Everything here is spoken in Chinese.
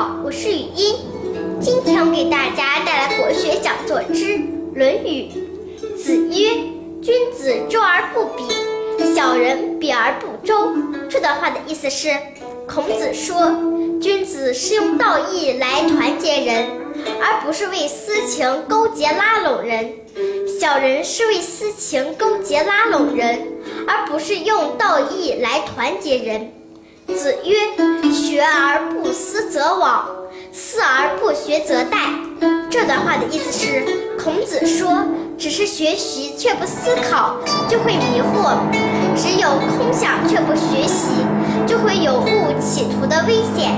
好，我是语音。今天我给大家带来国学讲座之《论语》。子曰：“君子周而不比，小人比而不周。”这段话的意思是，孔子说，君子是用道义来团结人，而不是为私情勾结拉拢人；小人是为私情勾结拉拢人，而不是用道义来团结人。子曰：“则罔，思而不学则殆。”这段话的意思是，孔子说，只是学习却不思考，就会迷惑；只有空想却不学习，就会有误企图的危险。